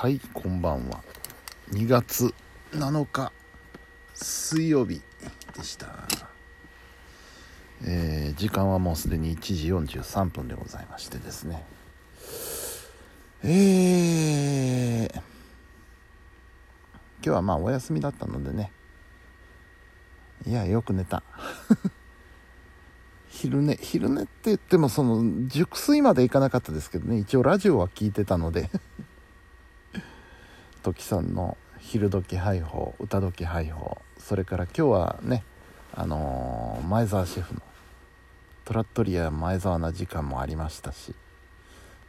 はいこんばんは。2月7日水曜日でした。えー、時間はもうすでに1時43分でございましてですね。えー、今日はまあお休みだったのでね。いやよく寝た。昼寝昼寝って言ってもその熟睡までいかなかったですけどね。一応ラジオは聞いてたので。トキさんの昼時配報歌時配報それから今日はねあのー、前澤シェフのトラットリア前澤な時間もありましたし。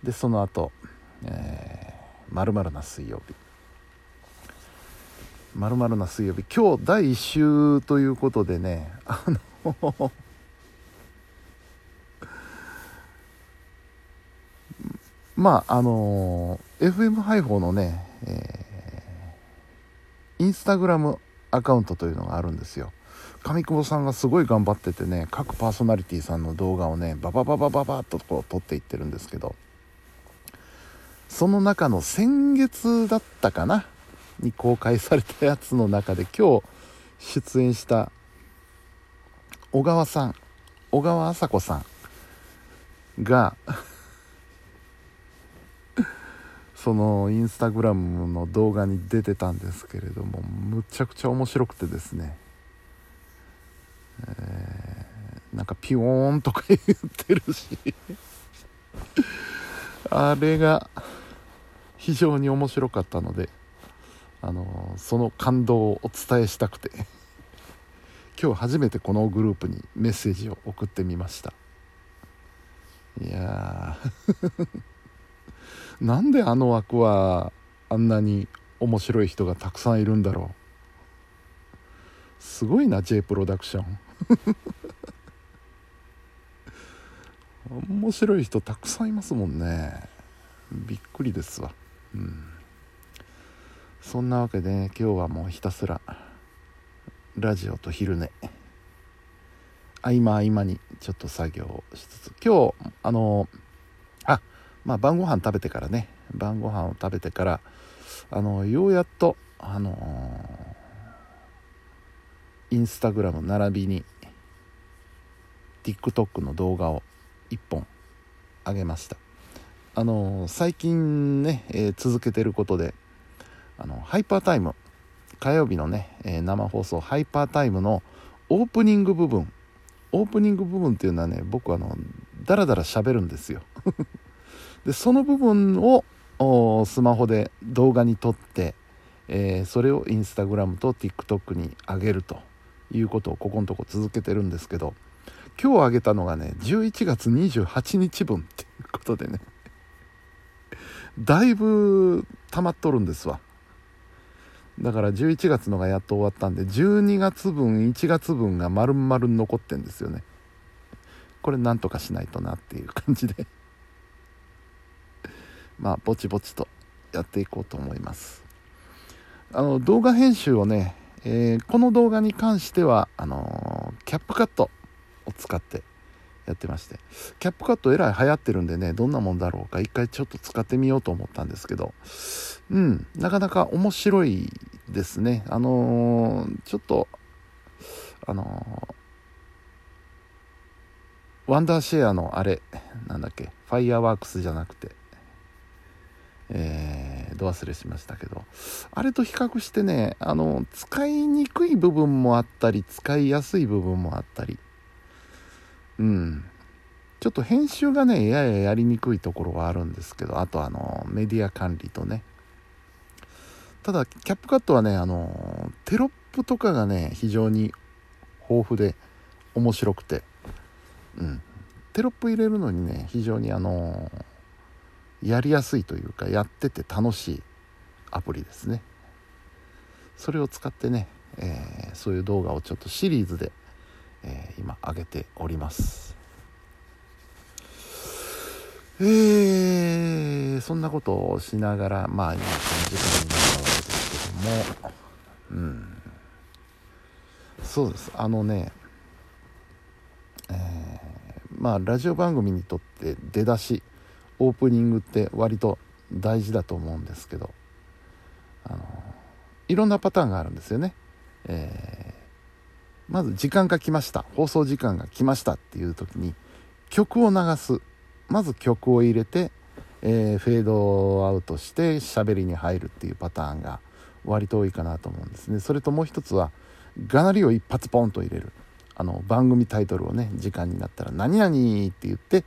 でその後えー、まるまるな水曜日。まるまるな水曜日。今日第1週ということでねあの まああのー、FM 配報のね、えー、インスタグラムアカウントというのがあるんですよ。上久保さんがすごい頑張っててね各パーソナリティさんの動画をねババババババッとこう撮っていってるんですけど。その中の先月だったかな？に公開されたやつの中で今日出演した小川さん小川麻子さんがそのインスタグラムの動画に出てたんですけれどもむちゃくちゃ面白くてですね、えー、なんかピヨーンとか言ってるし。あれが非常に面白かったのであのその感動をお伝えしたくて。今日初めてこのグループにメッセージを送ってみました。いやなんであの枠はあんなに面白い人がたくさんいるんだろう。すごいな J プロダクション。面白い人たくさんいますもんね。びっくりですわ。うん。そんなわけで、今日はもうひたすらラジオと昼寝。合間合間にちょっと作業しつつ。今日あのあまあ晩ご飯食べてからね。晩ご飯を食べてからあのようやっとあのインスタグラム並びに TikTok の動画を1本あげました。あの最近ね、えー、続けてることであのハイパータイム火曜日のね、え、生放送ハイパータイムのオープニング部分。オープニング部分っていうのはね僕あのダラダラ喋るんですよ。でその部分をスマホで動画に撮って、えー、それをインスタグラムと TikTok に上げるということをここのとこ続けてるんですけど今日上げたのがね11月28日分っていうことでね だいぶ溜まっとるんですわ。だから11月のがやっと終わったんで12月分1月分が丸々残ってんですよね。これなんとかしないとなっていう感じで。まあぼちぼちとやっていこうと思います。あの動画編集をね、えー、この動画に関してはあのー、キャップカットを使ってやってまして。キャップカットえらい流行ってるんでねどんなもんだろうか一回ちょっと使ってみようと思ったんですけど。うんなかなか面白いですね。あのー、ちょっとあの、ワンダーシェアのあれなんだっけファイヤーワークスじゃなくて。え、ど忘れしましたけど。あれと比較してねあの使いにくい部分もあったり使いやすい部分もあったり。うん。ちょっと編集がねやややりにくいところはあるんですけどあとあのメディア管理とね。ただキャップカットはねあのテロップとかがね非常に豊富で面白くて。うん。テロップ入れるのにね非常にあのやりやすいというかやってて楽しいアプリですね。それを使ってね、えー、そういう動画をちょっとシリーズでえー、今上げております。えー、そんなことをしながらまあ今この時間になったわけですけども。うん。そうです。あのねえー、まあラジオ番組にとって出だしオープニングって割と大事だと思うんですけどあのいろんなパターンがあるんですよね、えー、まず時間が来ました。放送時間が来ましたっていう時に曲を流す。まず曲を入れて、えー、フェードアウトして喋りに入るっていうパターンが割と多いかなと思うんですね。それともう一つはがなりを一発ポンと入れる。あの番組タイトルをね時間になったら「何々」って言って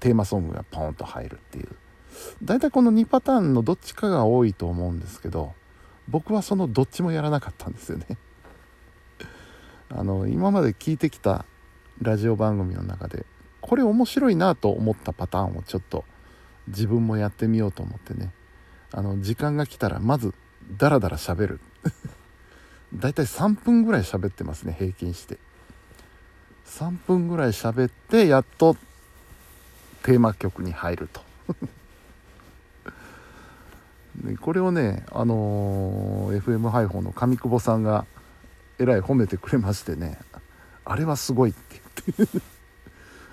テーマソングがポンと入るっていう。大体この2パターンのどっちかが多いと思うんですけど僕はそのどっちもやらなかったんですよね。あの今まで聞いてきたラジオ番組の中でこれ面白いなと思ったパターンをちょっと自分もやってみようと思ってね。あの時間が来たらまずダラダラ喋る。だいたい3分ぐらい喋ってますね平均して。3分ぐらい喋ってやっとテーマ曲に入ると。これをねあのー、FM 配報の上久保さんがえらい褒めてくれましてねあれはすごいって言って。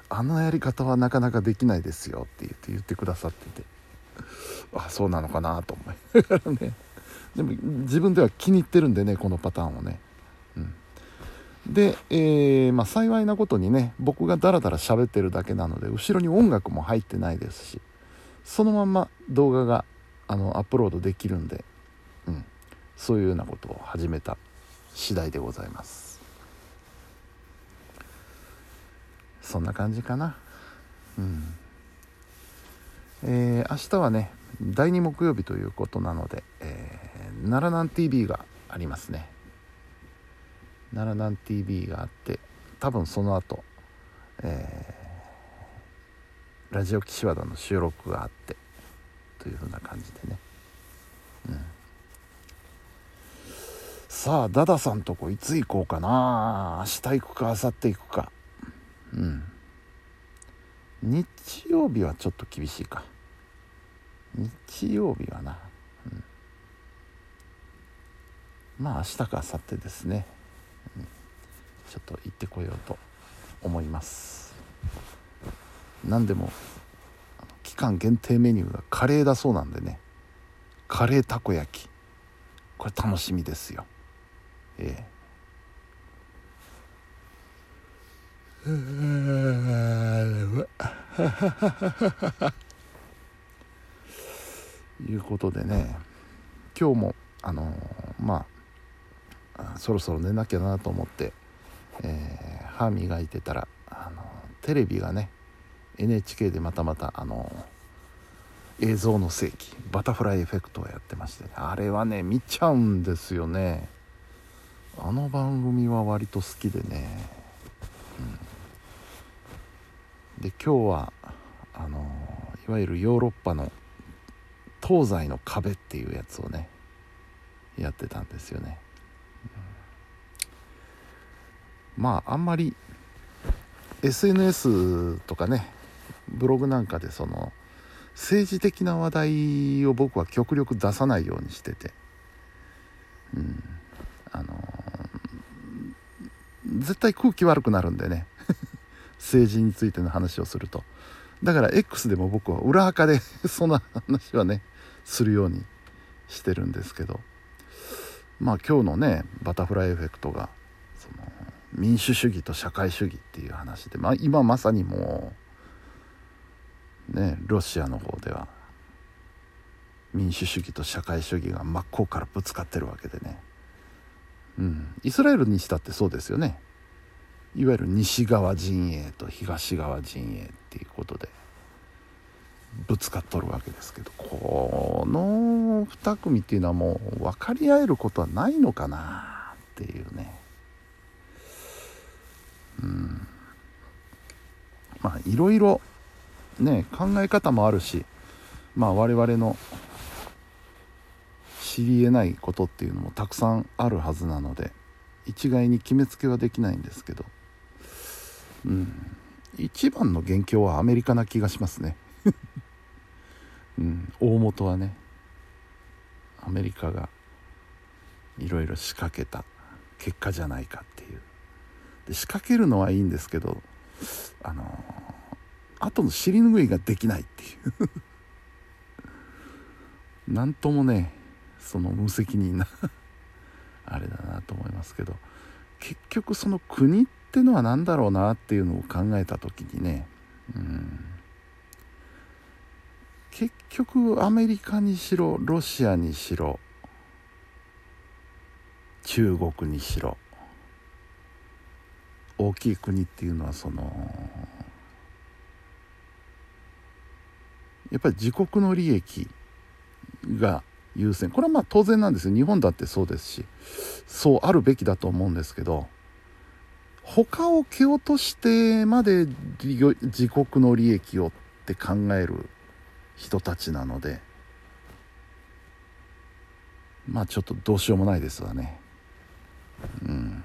あのやり方はなかなかできないですよって言って言ってくださってて。あそうなのかなと思いながらね。でも自分では気に入ってるんでねこのパターンをね、で、えー、まあ、幸いなことにね僕がダラダラ喋ってるだけなので後ろに音楽も入ってないですしそのまま動画があのアップロードできるんで、うん、そういうようなことを始めた次第でございます。そんな感じかな。うん。えー、明日はね第2木曜日ということなので、えー、奈良南 TV がありますね。奈良南 TV があって多分その後、えー、ラジオ岸和田の収録があってというふうな感じでね、うん、さあダダさんとこいつ行こうかな。明日行くか明後日行くか。うん。日曜日はちょっと厳しいか。日曜日はな、うん、まあ明日か明後日ですね。ちょっと行ってこようと思います。何でも期間限定メニューがカレーだそうなんでね。カレーたこ焼き。これ楽しみですよ。ええ。いうことでね。今日もあのまあそろそろ寝なきゃなと思ってえー、歯磨いてたらあのテレビがね NHK でまたまたあの映像の世紀バタフライエフェクトをやってまして、ね、あれはね見ちゃうんですよね。あの番組は割と好きでね、うん、で今日はあのいわゆるヨーロッパの東西の壁っていうやつをねやってたんですよね。まああんまり SNS とかねブログなんかでその政治的な話題を僕は極力出さないようにしてて。うん。あのー、絶対空気悪くなるんでね。政治についての話をすると。だから X でも僕は裏垢で そんな話はねするようにしてるんですけど。まあ今日のねバタフライエフェクトが民主主義と社会主義っていう話で、まあ、今まさにもうねロシアの方では民主主義と社会主義が真っ向からぶつかってるわけでね、うん、イスラエルにしたってそうですよね。いわゆる西側陣営と東側陣営っていうことでぶつかっとるわけですけどこの2組っていうのはもう分かり合えることはないのかなっていうね。うん。まあいろいろね考え方もあるしまあ我々の知りえないことっていうのもたくさんあるはずなので一概に決めつけはできないんですけど。うん。一番の元凶はアメリカな気がしますね。うん。大元はねアメリカがいろいろ仕掛けた結果じゃないかっていう。で仕掛けるのはいいんですけどあの後の尻拭いができないっていう。何ともねその無責任な あれだなと思いますけど結局その国ってのは何だろうなっていうのを考えた時にねうん。結局アメリカにしろロシアにしろ中国にしろ大きい国っていうのはそのやっぱり自国の利益が優先。これはまあ当然なんですよ。日本だってそうですしそうあるべきだと思うんですけど他を蹴落としてまで自国の利益をって考える人たちなのでまあちょっとどうしようもないですわね。うん。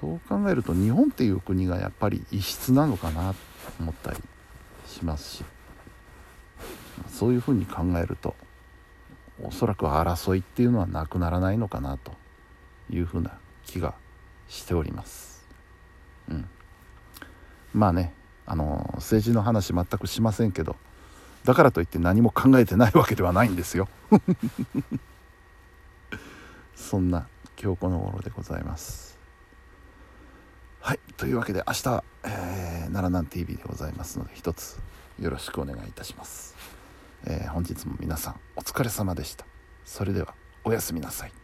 そう考えると日本っていう国がやっぱり異質なのかなと思ったりしますしそういうふうに考えるとおそらく争いっていうのはなくならないのかなというふうな気がしております。うん、まあねあの政治の話全くしませんけどだからといって何も考えてないわけではないんですよ。そんな今日この頃でございます。はいというわけで明日、えー、奈良南 TV でございますので一つよろしくお願いいたします。えー、本日も皆さんお疲れ様でした。それではおやすみなさい。